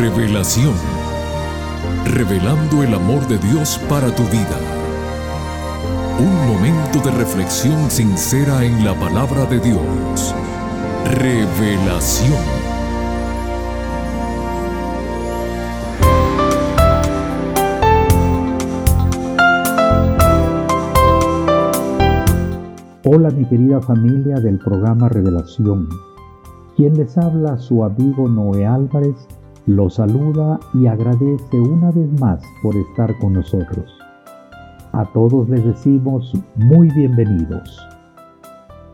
Revelación. Revelando el amor de Dios para tu vida. Un momento de reflexión sincera en la palabra de Dios. Revelación. Hola mi querida familia del programa Revelación. Quien les habla, su amigo Noé Álvarez, lo saluda y agradece una vez más por estar con nosotros. A todos les decimos muy bienvenidos.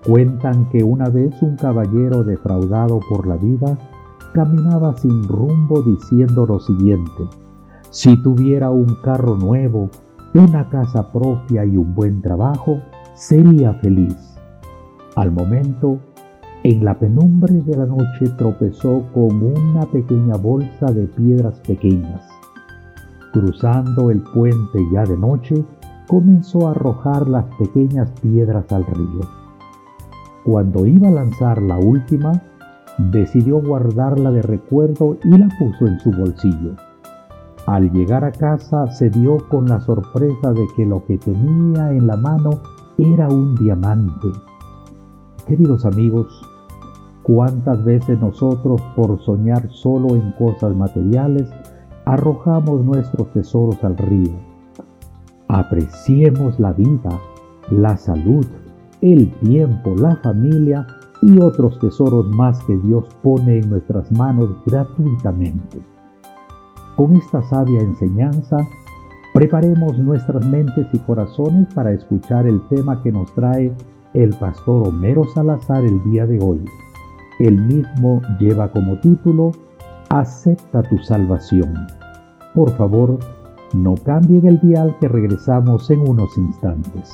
Cuentan que una vez un caballero defraudado por la vida caminaba sin rumbo diciendo lo siguiente, si tuviera un carro nuevo, una casa propia y un buen trabajo, sería feliz. Al momento, en la penumbre de la noche tropezó con una pequeña bolsa de piedras pequeñas. Cruzando el puente ya de noche, comenzó a arrojar las pequeñas piedras al río. Cuando iba a lanzar la última, decidió guardarla de recuerdo y la puso en su bolsillo. Al llegar a casa se dio con la sorpresa de que lo que tenía en la mano era un diamante. Queridos amigos, ¿cuántas veces nosotros por soñar solo en cosas materiales arrojamos nuestros tesoros al río? Apreciemos la vida, la salud, el tiempo, la familia y otros tesoros más que Dios pone en nuestras manos gratuitamente. Con esta sabia enseñanza, Preparemos nuestras mentes y corazones para escuchar el tema que nos trae el pastor Homero Salazar el día de hoy. El mismo lleva como título Acepta tu salvación. Por favor, no cambien el dial que regresamos en unos instantes.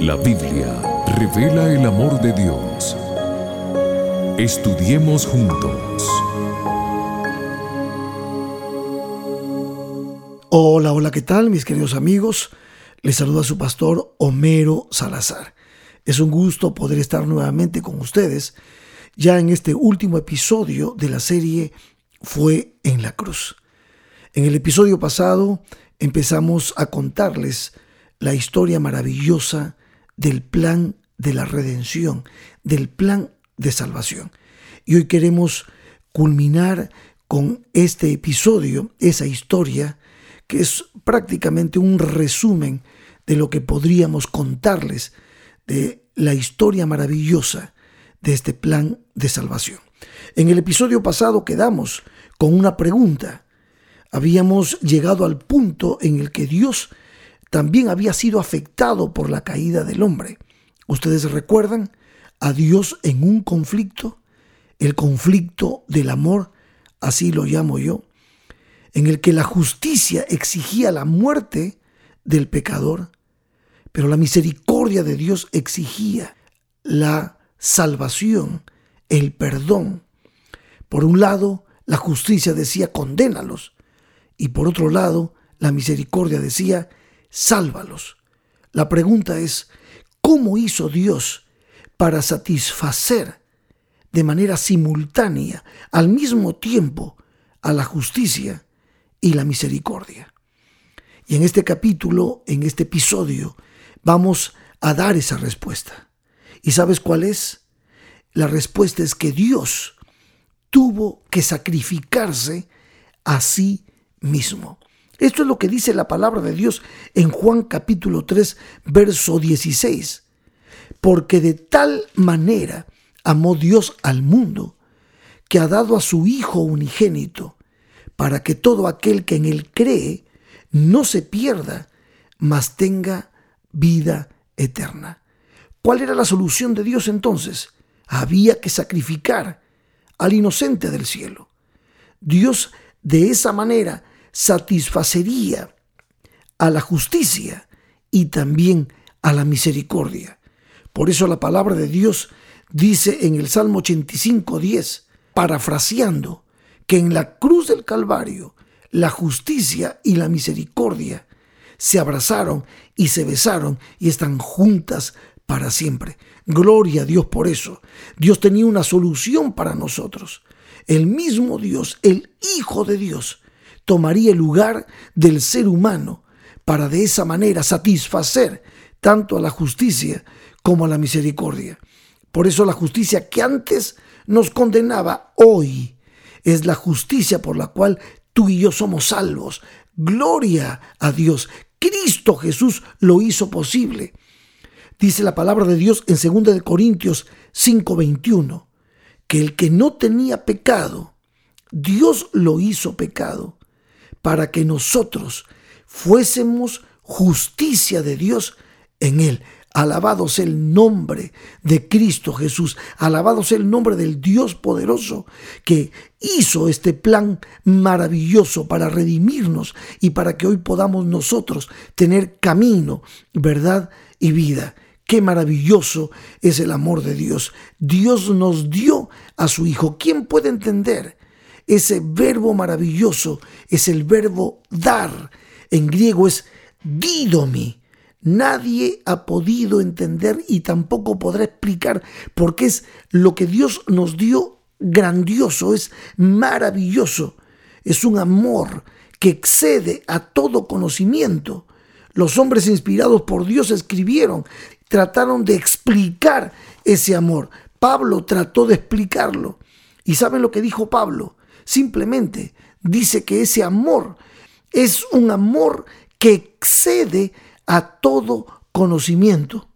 La Biblia revela el amor de Dios. Estudiemos juntos. Hola, hola, ¿qué tal mis queridos amigos? Les saluda su pastor Homero Salazar. Es un gusto poder estar nuevamente con ustedes ya en este último episodio de la serie Fue en la Cruz. En el episodio pasado empezamos a contarles la historia maravillosa del plan de la redención, del plan de salvación. Y hoy queremos culminar con este episodio, esa historia, que es prácticamente un resumen de lo que podríamos contarles de la historia maravillosa de este plan de salvación. En el episodio pasado quedamos con una pregunta. Habíamos llegado al punto en el que Dios también había sido afectado por la caída del hombre. ¿Ustedes recuerdan a Dios en un conflicto? El conflicto del amor, así lo llamo yo, en el que la justicia exigía la muerte del pecador, pero la misericordia de Dios exigía la salvación, el perdón. Por un lado, la justicia decía condénalos y por otro lado, la misericordia decía sálvalos. La pregunta es, ¿cómo hizo Dios para satisfacer de manera simultánea, al mismo tiempo, a la justicia y la misericordia? Y en este capítulo, en este episodio, vamos a dar esa respuesta. ¿Y sabes cuál es? La respuesta es que Dios tuvo que sacrificarse a sí mismo. Esto es lo que dice la palabra de Dios en Juan capítulo 3, verso 16. Porque de tal manera amó Dios al mundo, que ha dado a su Hijo unigénito, para que todo aquel que en él cree no se pierda, mas tenga vida eterna. ¿Cuál era la solución de Dios entonces? Había que sacrificar al inocente del cielo. Dios de esa manera satisfacería a la justicia y también a la misericordia. Por eso la palabra de Dios dice en el Salmo 85, 10, parafraseando, que en la cruz del Calvario la justicia y la misericordia se abrazaron y se besaron y están juntas para siempre. Gloria a Dios por eso. Dios tenía una solución para nosotros. El mismo Dios, el Hijo de Dios, tomaría el lugar del ser humano para de esa manera satisfacer tanto a la justicia como a la misericordia. Por eso la justicia que antes nos condenaba hoy es la justicia por la cual tú y yo somos salvos. Gloria a Dios. Cristo Jesús lo hizo posible. Dice la palabra de Dios en 2 de Corintios 5:21 que el que no tenía pecado, Dios lo hizo pecado para que nosotros fuésemos justicia de Dios en él. Alabado sea el nombre de Cristo Jesús. Alabado sea el nombre del Dios poderoso que hizo este plan maravilloso para redimirnos y para que hoy podamos nosotros tener camino, verdad y vida. Qué maravilloso es el amor de Dios. Dios nos dio a su Hijo. ¿Quién puede entender? Ese verbo maravilloso es el verbo dar. En griego es didomi Nadie ha podido entender y tampoco podrá explicar porque es lo que Dios nos dio grandioso, es maravilloso, es un amor que excede a todo conocimiento. Los hombres inspirados por Dios escribieron, trataron de explicar ese amor. Pablo trató de explicarlo. ¿Y saben lo que dijo Pablo? Simplemente dice que ese amor es un amor que excede a todo conocimiento.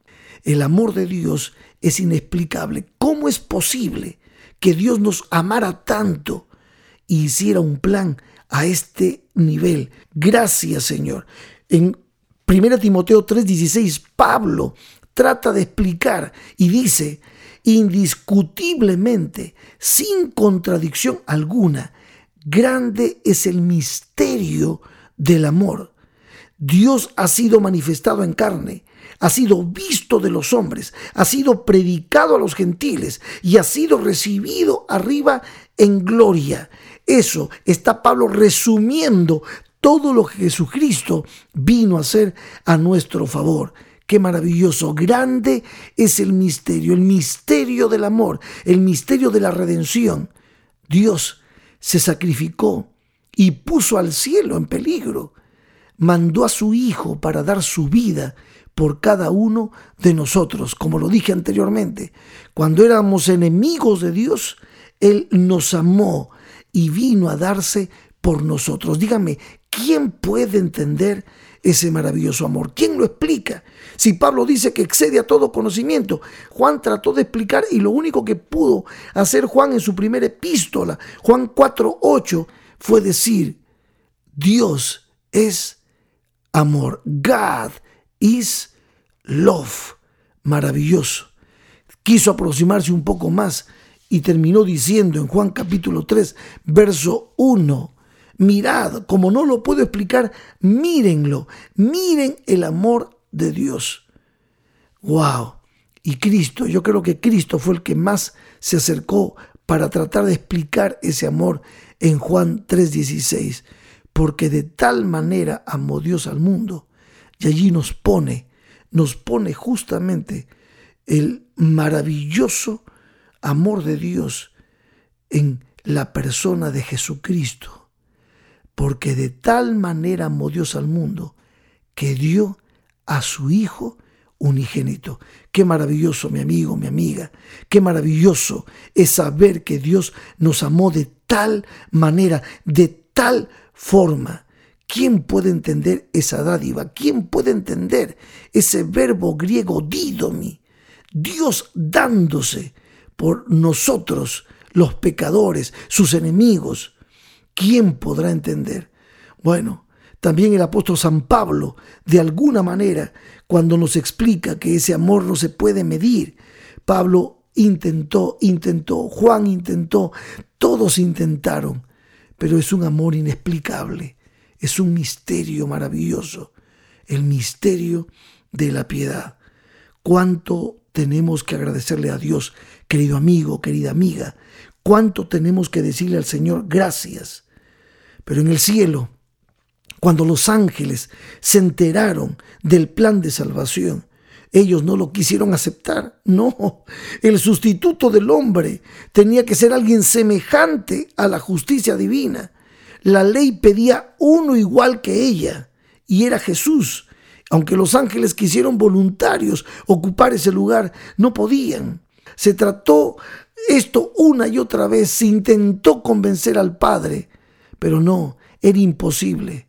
El amor de Dios es inexplicable. ¿Cómo es posible que Dios nos amara tanto y hiciera un plan a este nivel? Gracias, Señor. En 1 Timoteo 3:16, Pablo trata de explicar y dice, indiscutiblemente, sin contradicción alguna, grande es el misterio del amor. Dios ha sido manifestado en carne, ha sido visto de los hombres, ha sido predicado a los gentiles y ha sido recibido arriba en gloria. Eso está Pablo resumiendo todo lo que Jesucristo vino a hacer a nuestro favor. Qué maravilloso, grande es el misterio, el misterio del amor, el misterio de la redención. Dios se sacrificó y puso al cielo en peligro mandó a su Hijo para dar su vida por cada uno de nosotros. Como lo dije anteriormente, cuando éramos enemigos de Dios, Él nos amó y vino a darse por nosotros. Dígame, ¿quién puede entender ese maravilloso amor? ¿Quién lo explica? Si Pablo dice que excede a todo conocimiento, Juan trató de explicar y lo único que pudo hacer Juan en su primera epístola, Juan 4.8, fue decir, Dios es amor. God is love. Maravilloso. Quiso aproximarse un poco más y terminó diciendo en Juan capítulo 3, verso 1, mirad, como no lo puedo explicar, mírenlo, miren el amor de Dios. Wow. Y Cristo, yo creo que Cristo fue el que más se acercó para tratar de explicar ese amor en Juan 3:16 porque de tal manera amó Dios al mundo. Y allí nos pone, nos pone justamente el maravilloso amor de Dios en la persona de Jesucristo. Porque de tal manera amó Dios al mundo que dio a su Hijo unigénito. Qué maravilloso, mi amigo, mi amiga. Qué maravilloso es saber que Dios nos amó de tal manera, de tal forma ¿Quién puede entender esa dádiva? ¿Quién puede entender ese verbo griego didomi? Dios dándose por nosotros, los pecadores, sus enemigos. ¿Quién podrá entender? Bueno, también el apóstol San Pablo, de alguna manera, cuando nos explica que ese amor no se puede medir, Pablo intentó, intentó, Juan intentó, todos intentaron, pero es un amor inexplicable, es un misterio maravilloso, el misterio de la piedad. ¿Cuánto tenemos que agradecerle a Dios, querido amigo, querida amiga? ¿Cuánto tenemos que decirle al Señor gracias? Pero en el cielo, cuando los ángeles se enteraron del plan de salvación, ellos no lo quisieron aceptar. No, el sustituto del hombre tenía que ser alguien semejante a la justicia divina. La ley pedía uno igual que ella, y era Jesús. Aunque los ángeles quisieron voluntarios ocupar ese lugar, no podían. Se trató esto una y otra vez, se intentó convencer al Padre, pero no, era imposible.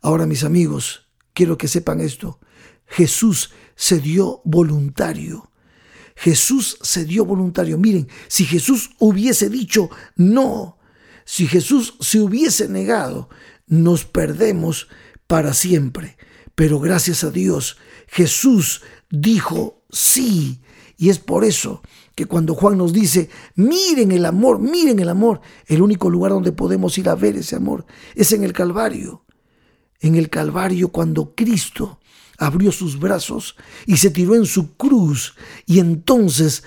Ahora, mis amigos, quiero que sepan esto. Jesús se dio voluntario. Jesús se dio voluntario. Miren, si Jesús hubiese dicho no, si Jesús se hubiese negado, nos perdemos para siempre. Pero gracias a Dios, Jesús dijo sí. Y es por eso que cuando Juan nos dice, miren el amor, miren el amor, el único lugar donde podemos ir a ver ese amor es en el Calvario. En el Calvario cuando Cristo abrió sus brazos y se tiró en su cruz y entonces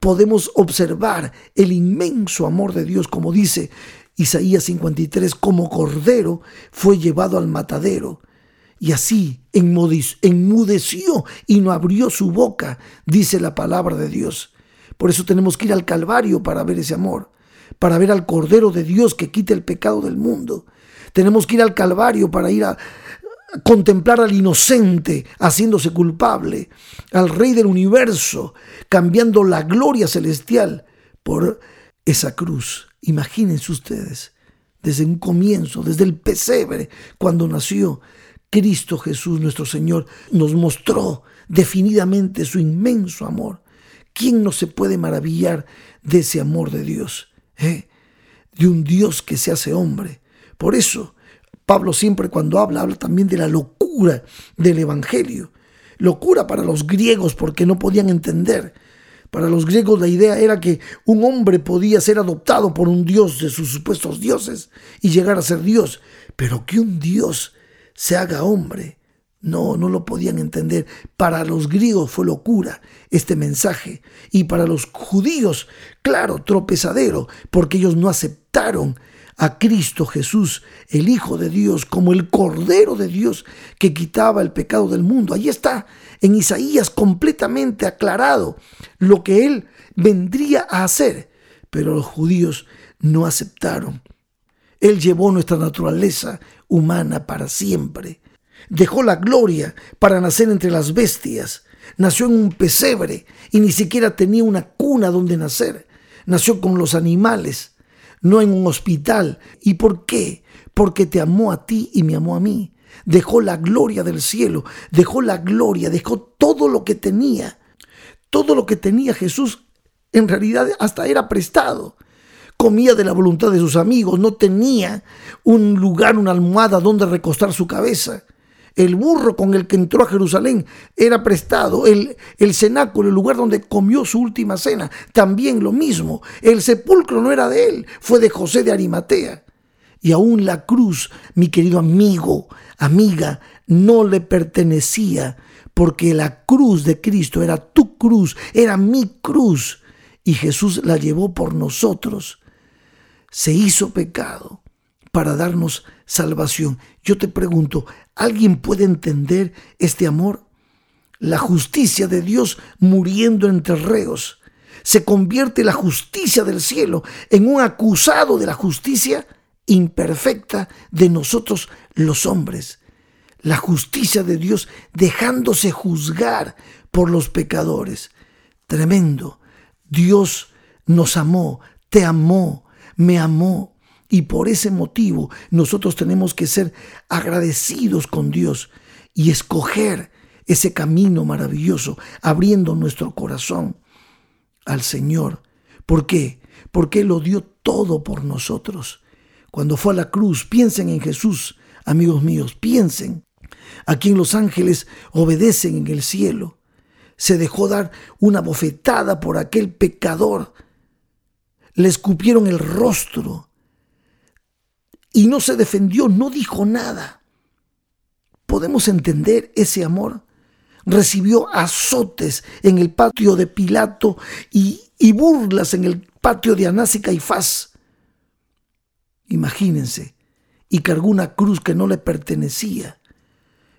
podemos observar el inmenso amor de Dios, como dice Isaías 53, como cordero fue llevado al matadero. Y así enmudeció y no abrió su boca, dice la palabra de Dios. Por eso tenemos que ir al Calvario para ver ese amor, para ver al Cordero de Dios que quita el pecado del mundo. Tenemos que ir al Calvario para ir a, contemplar al inocente haciéndose culpable, al Rey del universo cambiando la gloria celestial por esa cruz. Imagínense ustedes, desde un comienzo, desde el pesebre, cuando nació, Cristo Jesús nuestro Señor nos mostró definidamente su inmenso amor. ¿Quién no se puede maravillar de ese amor de Dios? Eh? De un Dios que se hace hombre. Por eso, Pablo siempre cuando habla, habla también de la locura del Evangelio. Locura para los griegos porque no podían entender. Para los griegos la idea era que un hombre podía ser adoptado por un dios de sus supuestos dioses y llegar a ser Dios, pero que un Dios se haga hombre. No, no lo podían entender. Para los griegos fue locura este mensaje. Y para los judíos, claro, tropezadero, porque ellos no aceptaron a Cristo Jesús, el Hijo de Dios, como el Cordero de Dios que quitaba el pecado del mundo. Ahí está, en Isaías completamente aclarado lo que Él vendría a hacer. Pero los judíos no aceptaron. Él llevó nuestra naturaleza humana para siempre. Dejó la gloria para nacer entre las bestias. Nació en un pesebre y ni siquiera tenía una cuna donde nacer. Nació con los animales no en un hospital. ¿Y por qué? Porque te amó a ti y me amó a mí. Dejó la gloria del cielo, dejó la gloria, dejó todo lo que tenía. Todo lo que tenía Jesús en realidad hasta era prestado. Comía de la voluntad de sus amigos, no tenía un lugar, una almohada donde recostar su cabeza. El burro con el que entró a Jerusalén era prestado. El, el cenáculo, el lugar donde comió su última cena, también lo mismo. El sepulcro no era de él, fue de José de Arimatea. Y aún la cruz, mi querido amigo, amiga, no le pertenecía, porque la cruz de Cristo era tu cruz, era mi cruz, y Jesús la llevó por nosotros. Se hizo pecado para darnos salvación. Yo te pregunto, ¿alguien puede entender este amor? La justicia de Dios muriendo entre reos. ¿Se convierte la justicia del cielo en un acusado de la justicia imperfecta de nosotros los hombres? La justicia de Dios dejándose juzgar por los pecadores. Tremendo. Dios nos amó, te amó, me amó Y por ese motivo nosotros tenemos que ser agradecidos con Dios y escoger ese camino maravilloso, abriendo nuestro corazón al Señor. ¿Por qué? Porque Él lo dio todo por nosotros. Cuando fue a la cruz, piensen en Jesús, amigos míos, piensen. A quien los ángeles obedecen en el cielo. Se dejó dar una bofetada por aquel pecador. Le escupieron el rostro. Y no se defendió, no dijo nada. ¿Podemos entender ese amor? Recibió azotes en el patio de Pilato y, burlas en el patio de Anás y Caifás. Imagínense, y cargó una cruz que no le pertenecía.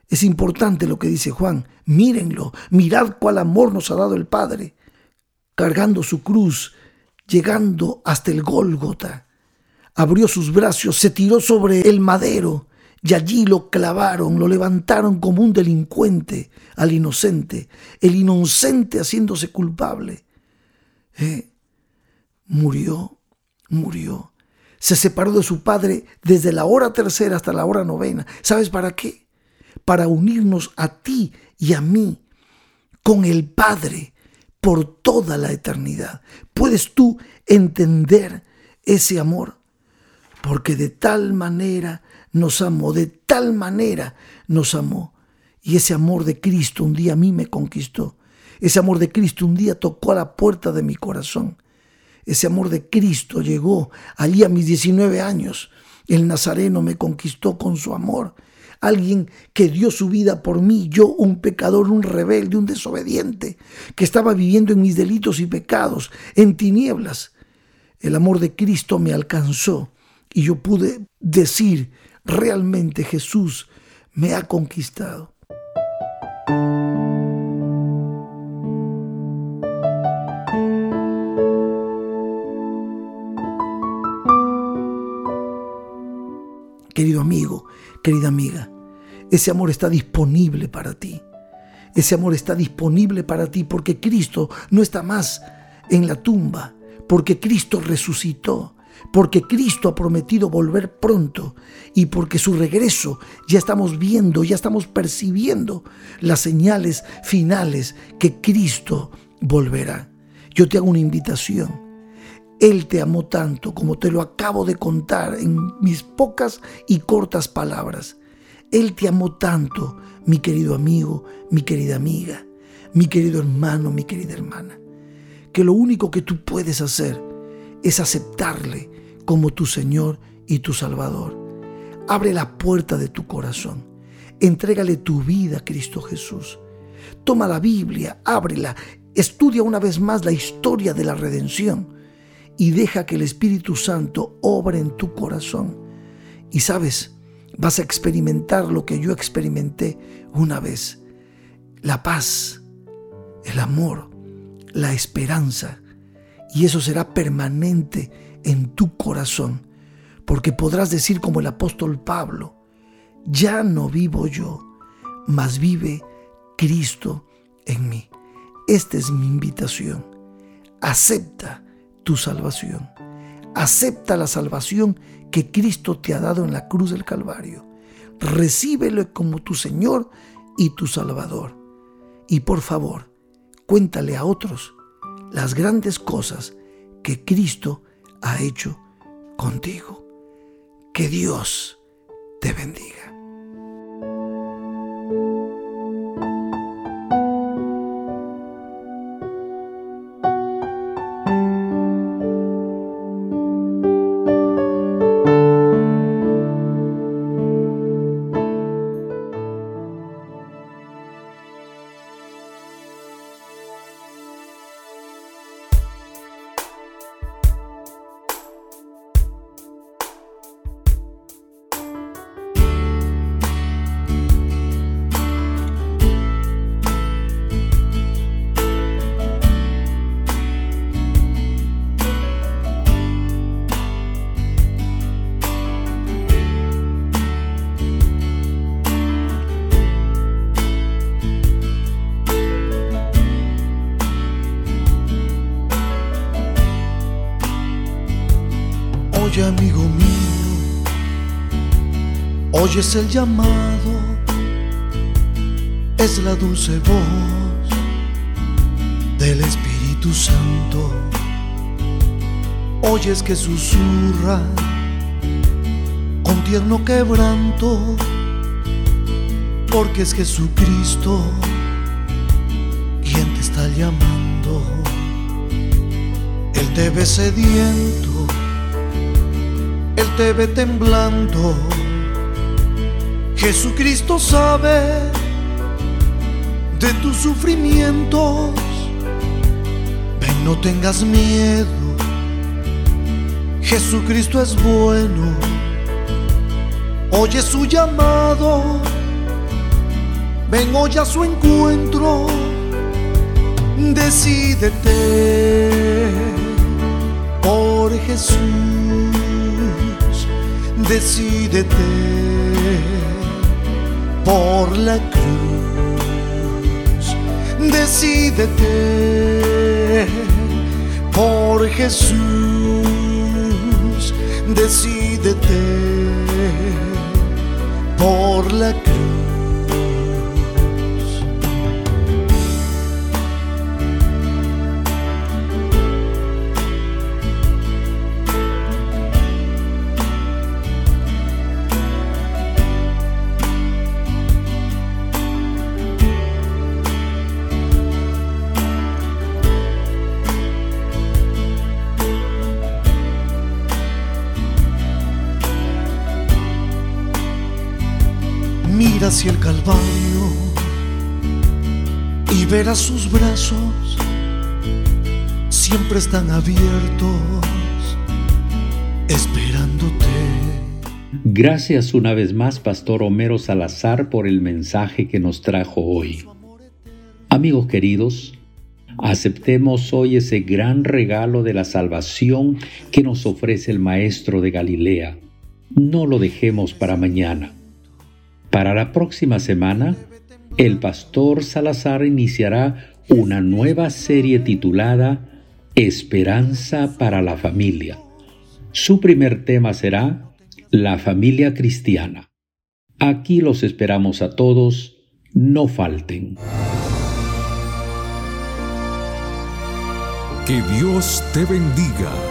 Es importante lo que dice Juan. Mírenlo, mirad cuál amor nos ha dado el Padre, cargando su cruz, llegando hasta el Gólgota. Abrió sus brazos, se tiró sobre el madero y allí lo clavaron, lo levantaron como un delincuente al inocente, el inocente haciéndose culpable. Eh, murió, murió. Se separó de su padre desde la hora tercera hasta la hora novena. ¿Sabes para qué? Para unirnos a ti y a mí con el Padre por toda la eternidad. ¿Puedes tú entender ese amor? Porque de tal manera nos amó, de tal manera nos amó. Y ese amor de Cristo un día a mí me conquistó. Ese amor de Cristo un día tocó a la puerta de mi corazón. Ese amor de Cristo llegó allí a mis 19 años. El Nazareno me conquistó con su amor. Alguien que dio su vida por mí, yo un pecador, un rebelde, un desobediente, que estaba viviendo en mis delitos y pecados, en tinieblas. El amor de Cristo me alcanzó y yo pude decir, realmente Jesús me ha conquistado. Querido amigo, querida amiga, ese amor está disponible para ti. Ese amor está disponible para ti porque Cristo no está más en la tumba, porque Cristo resucitó, porque Cristo ha prometido volver pronto y porque su regreso ya estamos viendo, ya estamos percibiendo las señales finales que Cristo volverá. Yo te hago una invitación él te amó tanto como te lo acabo de contar en mis pocas y cortas palabras. Él te amó tanto, mi querido amigo, mi querida amiga, mi querido hermano, mi querida hermana, que lo único que tú puedes hacer es aceptarle como tu Señor y tu Salvador. Abre la puerta de tu corazón. Entrégale tu vida a Cristo Jesús. Toma la Biblia, ábrela, estudia una vez más la historia de la redención y deja que el Espíritu Santo obre en tu corazón. Y sabes, vas a experimentar lo que yo experimenté una vez. La paz, el amor, la esperanza. Y eso será permanente en tu corazón. Porque podrás decir como el apóstol Pablo, ya no vivo yo, mas vive Cristo en mí. Esta es mi invitación. Acepta tu salvación. Acepta la salvación que Cristo te ha dado en la cruz del Calvario. Recíbelo como tu Señor y tu Salvador. Y por favor, cuéntale a otros las grandes cosas que Cristo ha hecho contigo. Que Dios te bendiga. Oyes el llamado, es la dulce voz del Espíritu Santo. Oyes que susurra con tierno quebranto, porque es Jesucristo quien te está llamando. Él te ve sediento, Él te ve temblando. Jesucristo sabe de tus sufrimientos. Ven, no tengas miedo. Jesucristo es bueno. Oye su llamado. Ven hoy a su encuentro. Decídete por Jesús. Decídete por la cruz. Decídete por Jesús. Decídete por la cruz. El Calvario y verás sus brazos, siempre están abiertos, esperándote. Gracias una vez más, Pastor Homero Salazar, por el mensaje que nos trajo hoy. Amigos queridos, aceptemos hoy ese gran regalo de la salvación que nos ofrece el Maestro de Galilea. No lo dejemos para mañana. Para la próxima semana, el pastor Salazar iniciará una nueva serie titulada Esperanza para la familia. Su primer tema será la familia cristiana. Aquí los esperamos a todos, no falten. Que Dios te bendiga.